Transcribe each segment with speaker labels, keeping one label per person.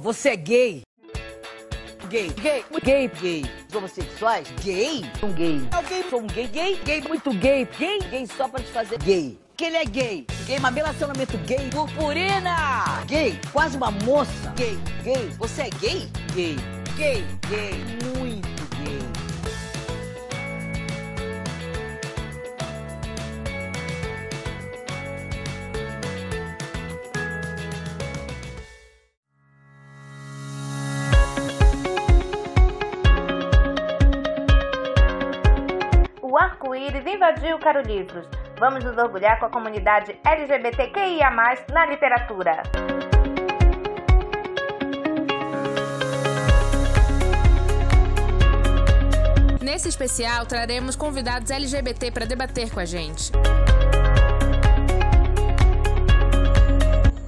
Speaker 1: Você é gay? Gay, gay, gay, gay. Os homossexuais? Gay? Um gay. Alguém sou um gay, gay, gay, muito gay, gay, gay só pra te fazer gay. Que ele é gay. Gay, mas relacionamento gay. Purpurina! Gay, quase uma moça. Gay, gay. Você é gay? Gay. Gay, gay, muito gay.
Speaker 2: O arco-íris invadiu o Caro Livros. Vamos nos orgulhar com a comunidade LGBTQIA+, na literatura.
Speaker 3: Nesse especial, traremos convidados LGBT para debater com a gente.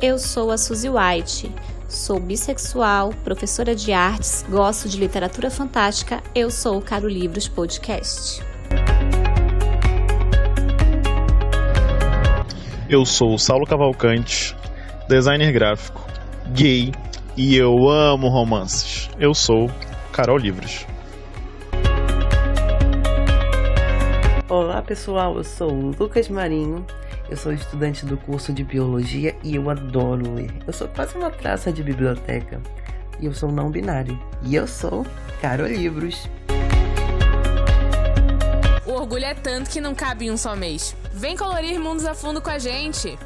Speaker 4: Eu sou a Suzy White. Sou bissexual, professora de artes, gosto de literatura fantástica. Eu sou o Caro Livros Podcast.
Speaker 5: Eu sou o Saulo Cavalcante, designer gráfico, gay e eu amo romances. Eu sou Carol Livros.
Speaker 6: Olá pessoal, eu sou o Lucas Marinho, eu sou estudante do curso de Biologia e eu adoro ler. Eu sou quase uma traça de biblioteca e eu sou não binário. E eu sou Carol Livros
Speaker 3: orgulho é tanto que não cabe em um só mês. Vem colorir mundos a fundo com a gente!